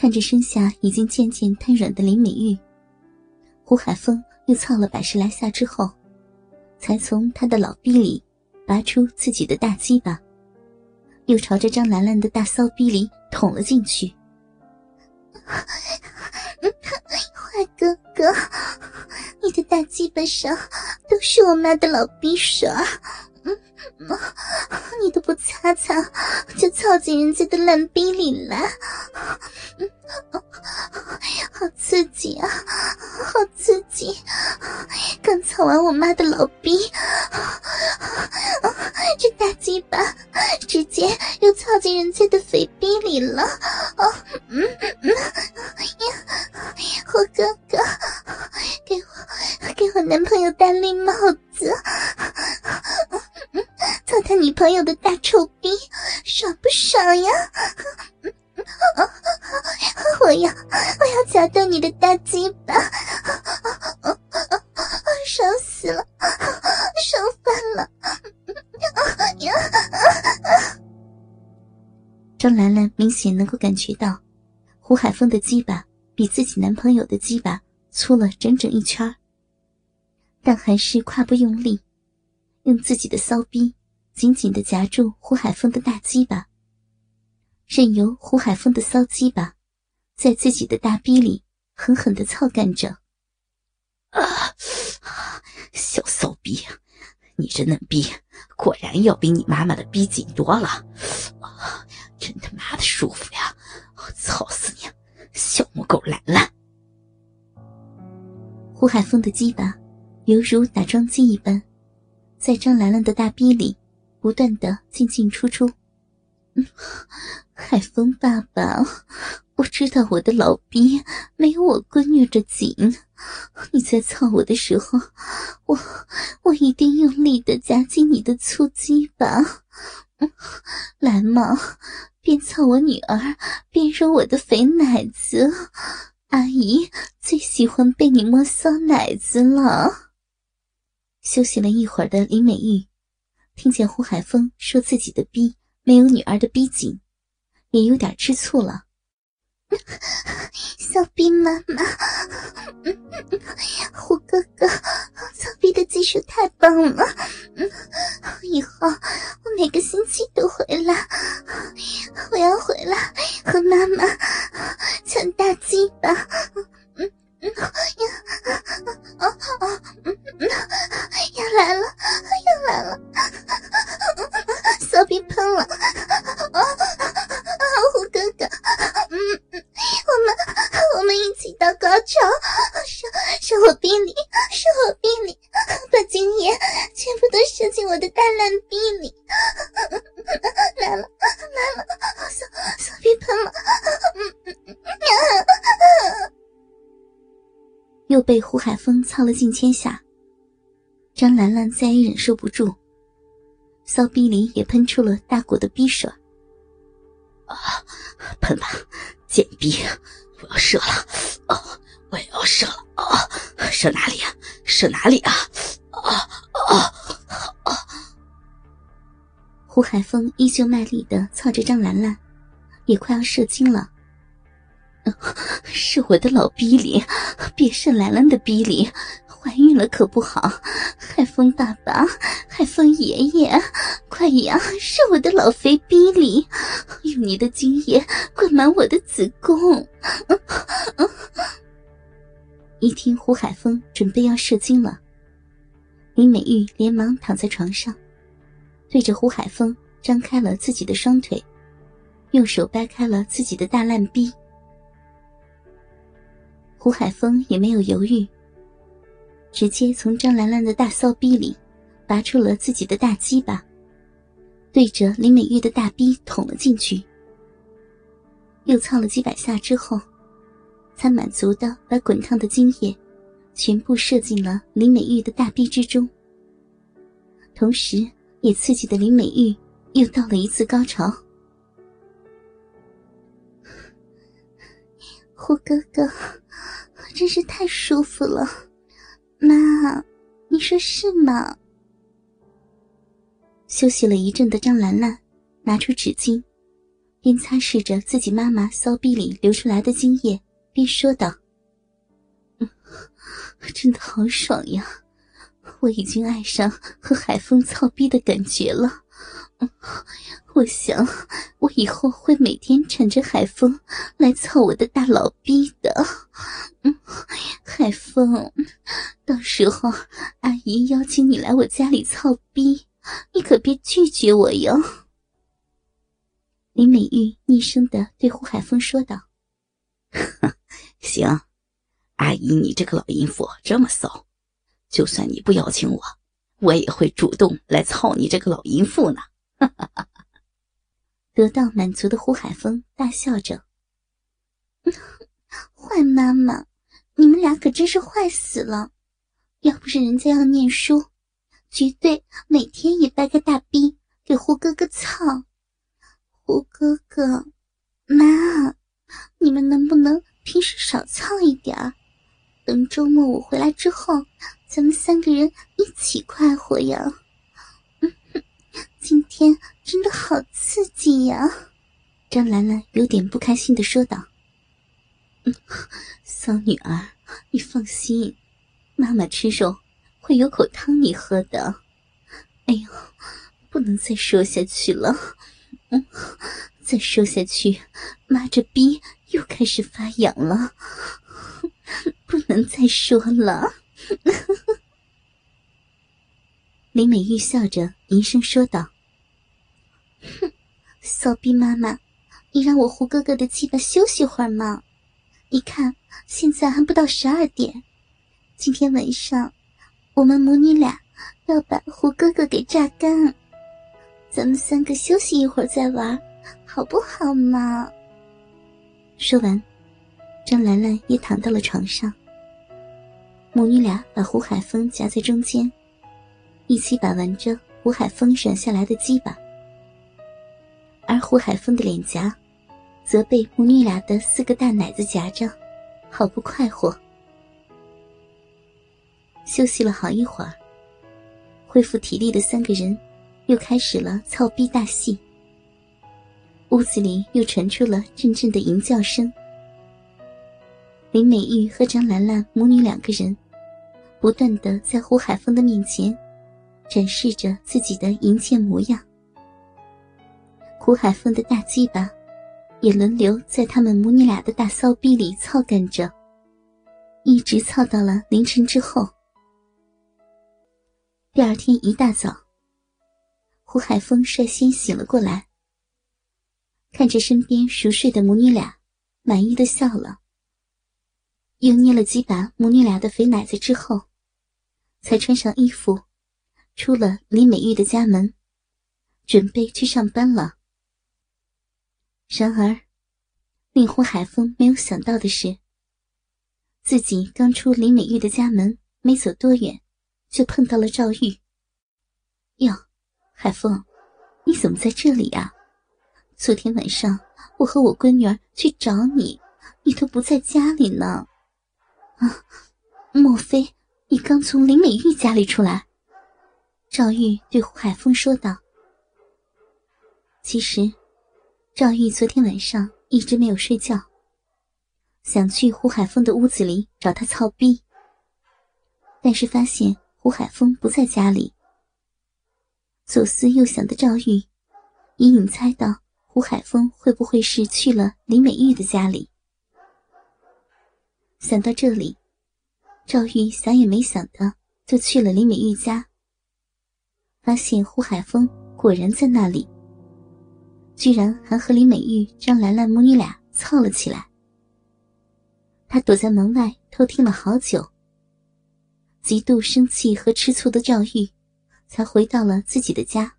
看着身下已经渐渐瘫软的林美玉，胡海峰又操了百十来下之后，才从他的老逼里拔出自己的大鸡巴，又朝着张兰兰的大骚逼里捅了进去。坏哥哥，你的大鸡巴上都是我妈的老逼水儿。你都不擦擦，就操进人家的烂逼里来，好刺激啊，好刺激！刚操完我妈的老逼，这大鸡巴直接又操进人家的肥逼里了。哦嗯嗯呀，火哥哥，给我给我男朋友戴绿帽子。女朋友的大臭逼，爽不爽呀？我要我要夹断你的大鸡巴，爽死了，爽翻了！张兰兰明显能够感觉到，胡海峰的鸡巴比自己男朋友的鸡巴粗了整整一圈但还是胯不用力，用自己的骚逼。紧紧的夹住胡海峰的大鸡巴，任由胡海峰的骚鸡巴在自己的大逼里狠狠的操干着。啊，小骚逼，你这嫩逼果然要比你妈妈的逼紧多了，真他妈的舒服呀！我操死你，小母狗兰兰！胡海峰的鸡巴犹如打桩机一般，在张兰兰的大逼里。不断的进进出出，海风爸爸，我知道我的老逼没有我闺女的紧，你在操我的时候，我我一定用力的夹紧你的粗鸡巴，来嘛，边操我女儿边揉我的肥奶子，阿姨最喜欢被你摸骚奶子了。休息了一会儿的林美玉。听见胡海峰说自己的逼没有女儿的逼紧，也有点吃醋了。小逼妈妈，胡哥哥，小逼的技术太棒了，以后我每个星期都回来，我要回来和妈妈被胡海峰操了近千下，张兰兰再也忍受不住，骚逼里也喷出了大股的逼水。啊，喷吧，贱逼，我要射了！啊，我也要射了！啊，射哪里啊？射哪里啊？啊啊啊！胡海峰依旧卖力的操着张兰兰，也快要射精了。是我的老逼里，别是兰兰的逼里，怀孕了可不好。海风爸爸，海风爷爷，快呀！是我的老肥逼里，用你的精液灌满我的子宫。一听胡海峰准备要射精了，林美玉连忙躺在床上，对着胡海峰张开了自己的双腿，用手掰开了自己的大烂逼。胡海峰也没有犹豫，直接从张兰兰的大骚逼里拔出了自己的大鸡巴，对着林美玉的大逼捅了进去。又操了几百下之后，才满足的把滚烫的精液全部射进了林美玉的大逼之中，同时也刺激的林美玉又到了一次高潮。胡哥哥。真是太舒服了，妈，你说是吗？休息了一阵的张兰兰拿出纸巾，边擦拭着自己妈妈骚逼里流出来的精液，边说道：“真的好爽呀！我已经爱上和海风操逼的感觉了。我想，我以后会每天缠着海风来操我的大老逼的。嗯海风，到时候阿姨邀请你来我家里操逼，你可别拒绝我哟。”林美玉昵声的对胡海峰说道：“ 行，阿姨，你这个老淫妇这么骚，就算你不邀请我，我也会主动来操你这个老淫妇呢。”哈哈哈得到满足的胡海峰大笑着：“ 坏妈妈，你们俩可真是坏死了！要不是人家要念书，绝对每天也掰个大逼给胡哥哥操。”胡哥哥，妈，你们能不能平时少操一点等周末我回来之后，咱们三个人一起快活呀！今天真的好刺激呀！张兰兰有点不开心的说道：“嗯骚女儿，你放心，妈妈吃肉会有口汤你喝的。哎呦，不能再说下去了。”嗯，再说下去，妈这逼又开始发痒了，不能再说了。林美玉笑着低声说道：“哼，骚逼妈妈，你让我胡哥哥的鸡巴休息会儿嘛？你看现在还不到十二点，今天晚上我们母女俩要把胡哥哥给榨干。”咱们三个休息一会儿再玩，好不好嘛？说完，张兰兰也躺到了床上。母女俩把胡海峰夹在中间，一起把玩着胡海峰软下来的鸡巴，而胡海峰的脸颊，则被母女俩的四个大奶子夹着，好不快活。休息了好一会儿，恢复体力的三个人。又开始了操逼大戏，屋子里又传出了阵阵的淫叫声。林美玉和张兰兰母女两个人，不断的在胡海峰的面前展示着自己的淫贱模样。胡海峰的大鸡巴也轮流在他们母女俩的大骚逼里操干着，一直操到了凌晨之后。第二天一大早。胡海峰率先醒了过来，看着身边熟睡的母女俩，满意的笑了。又捏了几把母女俩的肥奶子之后，才穿上衣服，出了李美玉的家门，准备去上班了。然而，令胡海峰没有想到的是，自己刚出林美玉的家门，没走多远，就碰到了赵玉。哟。海峰，你怎么在这里呀？昨天晚上我和我闺女儿去找你，你都不在家里呢。啊，莫非你刚从林美玉家里出来？赵玉对胡海峰说道。其实，赵玉昨天晚上一直没有睡觉，想去胡海峰的屋子里找他操逼，但是发现胡海峰不在家里。左思右想的赵玉，隐隐猜到胡海峰会不会是去了林美玉的家里。想到这里，赵玉想也没想的就去了林美玉家，发现胡海峰果然在那里，居然还和李美玉、张兰兰母女俩凑了起来。他躲在门外偷听了好久，极度生气和吃醋的赵玉。才回到了自己的家。